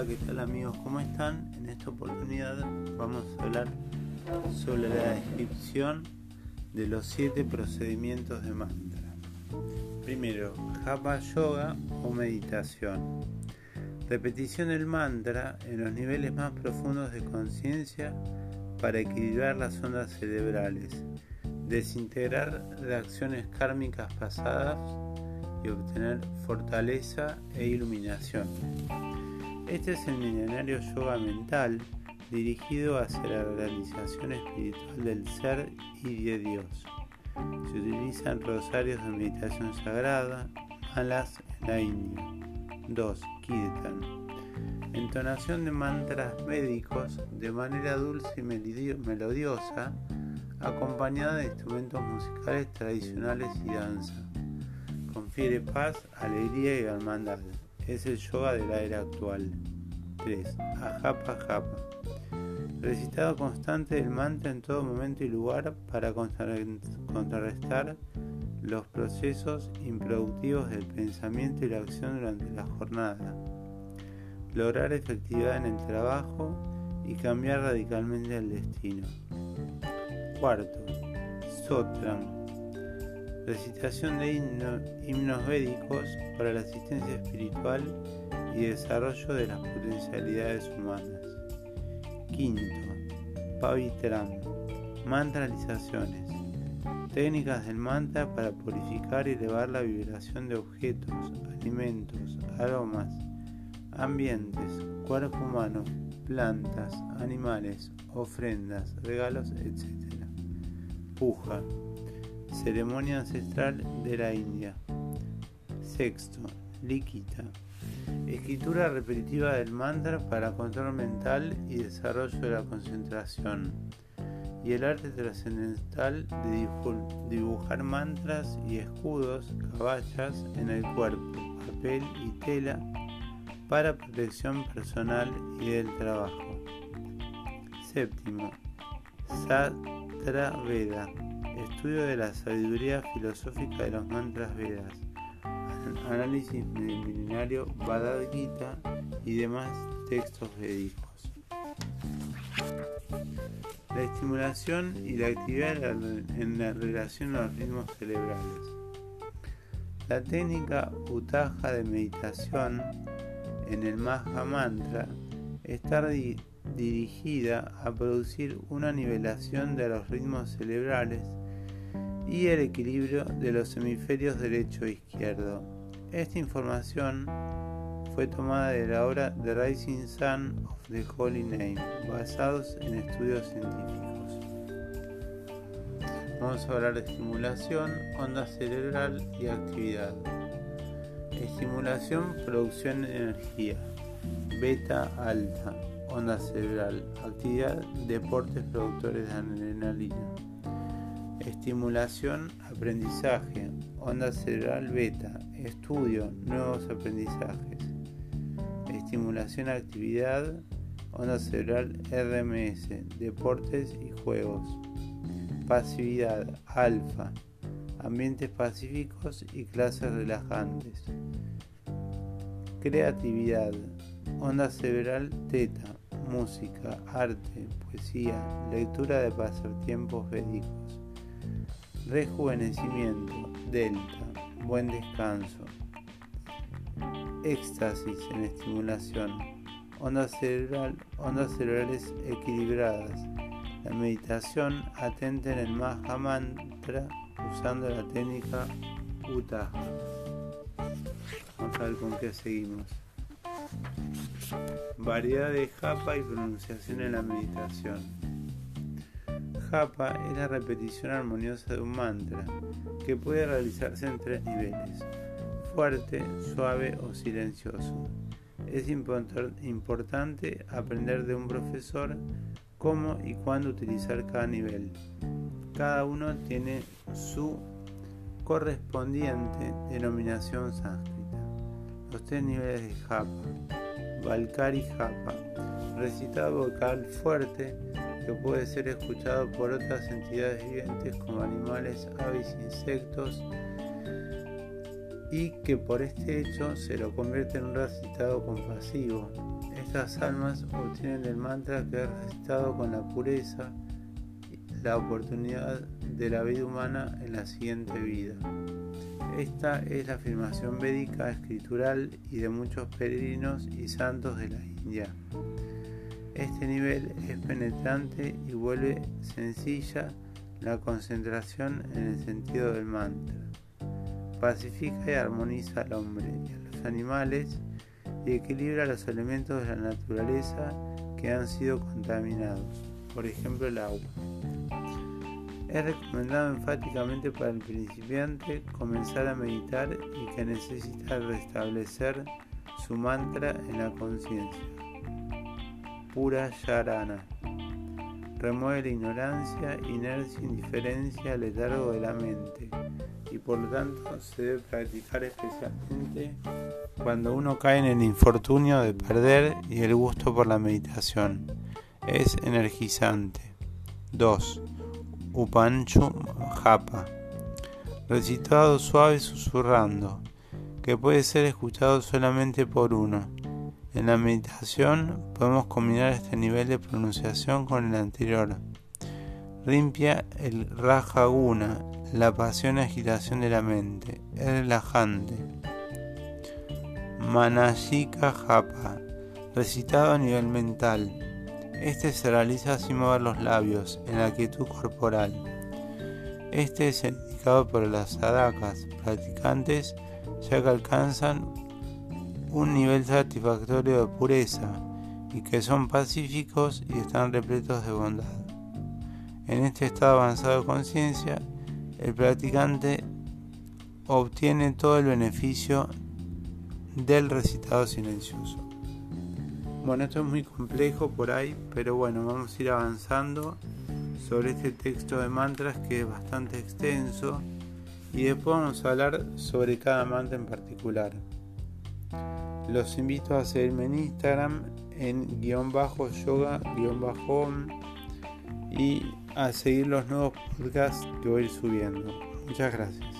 Hola, ¿qué tal amigos? ¿Cómo están? En esta oportunidad vamos a hablar sobre la descripción de los siete procedimientos de mantra. Primero, Japa Yoga o meditación. Repetición del mantra en los niveles más profundos de conciencia para equilibrar las ondas cerebrales, desintegrar reacciones kármicas pasadas y obtener fortaleza e iluminación. Este es el milenario yoga mental dirigido hacia la realización espiritual del ser y de Dios. Se utilizan rosarios de meditación sagrada, malas en la India. 2. Kirtan. Entonación de mantras médicos de manera dulce y melodiosa, acompañada de instrumentos musicales tradicionales y danza. Confiere paz, alegría y hermandad es el yoga de la era actual. 3. Ajapa Japa. Recitado constante del mantra en todo momento y lugar para contrarrestar los procesos improductivos del pensamiento y la acción durante la jornada. Lograr efectividad en el trabajo y cambiar radicalmente el destino. Cuarto, Sotram recitación de himnos védicos para la asistencia espiritual y desarrollo de las potencialidades humanas. Quinto, Pavitram, mantralizaciones, técnicas del mantra para purificar y elevar la vibración de objetos, alimentos, aromas, ambientes, cuerpo humano, plantas, animales, ofrendas, regalos, etc. Puja, ceremonia ancestral de la India. Sexto, Likita, escritura repetitiva del mantra para control mental y desarrollo de la concentración. Y el arte trascendental de dibujar mantras y escudos, caballas en el cuerpo, papel y tela para protección personal y del trabajo. Séptimo, Satra Veda Estudio de la sabiduría filosófica de los mantras Vedas. Análisis del milenario Bhagavad Gita y demás textos védicos. La estimulación y la actividad en la relación a los ritmos cerebrales. La técnica Utaja de meditación en el Maha Mantra está dirigida a producir una nivelación de los ritmos cerebrales y el equilibrio de los hemisferios derecho e izquierdo. Esta información fue tomada de la obra The Rising Sun of the Holy Name, basados en estudios científicos. Vamos a hablar de estimulación, onda cerebral y actividad. Estimulación, producción de energía. Beta alta, onda cerebral. Actividad, deportes productores de adrenalina. Estimulación, aprendizaje, onda cerebral beta, estudio, nuevos aprendizajes. Estimulación, actividad, onda cerebral RMS, deportes y juegos. Pasividad, alfa, ambientes pacíficos y clases relajantes. Creatividad, onda cerebral teta, música, arte, poesía, lectura de pasatiempos védicos rejuvenecimiento, delta, buen descanso, éxtasis en estimulación, ondas, cerebral, ondas cerebrales equilibradas. La meditación atenta en el Maha Mantra usando la técnica Uta. Vamos a ver con qué seguimos. Variedad de japa y pronunciación en la meditación. Japa es la repetición armoniosa de un mantra, que puede realizarse en tres niveles, fuerte, suave o silencioso. Es importante aprender de un profesor cómo y cuándo utilizar cada nivel. Cada uno tiene su correspondiente denominación sánscrita. Los tres niveles de Japa. Valkari Japa. Recitado vocal fuerte que puede ser escuchado por otras entidades vivientes como animales, aves, insectos y que por este hecho se lo convierte en un recitado compasivo. estas almas obtienen del mantra que es recitado con la pureza la oportunidad de la vida humana en la siguiente vida. Esta es la afirmación védica escritural y de muchos peregrinos y santos de la India. Este nivel es penetrante y vuelve sencilla la concentración en el sentido del mantra. Pacifica y armoniza al hombre y a los animales y equilibra los elementos de la naturaleza que han sido contaminados, por ejemplo el agua. Es recomendado enfáticamente para el principiante comenzar a meditar y que necesita restablecer su mantra en la conciencia. Pura Yarana. Remueve la ignorancia, inercia, indiferencia, letargo de la mente y por lo tanto se debe practicar especialmente cuando uno cae en el infortunio de perder y el gusto por la meditación. Es energizante. 2. Upanchu Japa. Recitado suave susurrando, que puede ser escuchado solamente por uno. En la meditación podemos combinar este nivel de pronunciación con el anterior. Limpia el Raja Guna, la pasión y agitación de la mente. Es relajante. Manashika Japa, recitado a nivel mental. Este se realiza sin mover los labios, en la quietud corporal. Este es indicado por las sadakas practicantes, ya que alcanzan un nivel satisfactorio de pureza y que son pacíficos y están repletos de bondad. En este estado avanzado de conciencia, el practicante obtiene todo el beneficio del recitado silencioso. Bueno, esto es muy complejo por ahí, pero bueno, vamos a ir avanzando sobre este texto de mantras que es bastante extenso y después vamos a hablar sobre cada mantra en particular. Los invito a seguirme en Instagram en guion bajo yoga guion bajo y a seguir los nuevos podcasts que voy subiendo. Muchas gracias.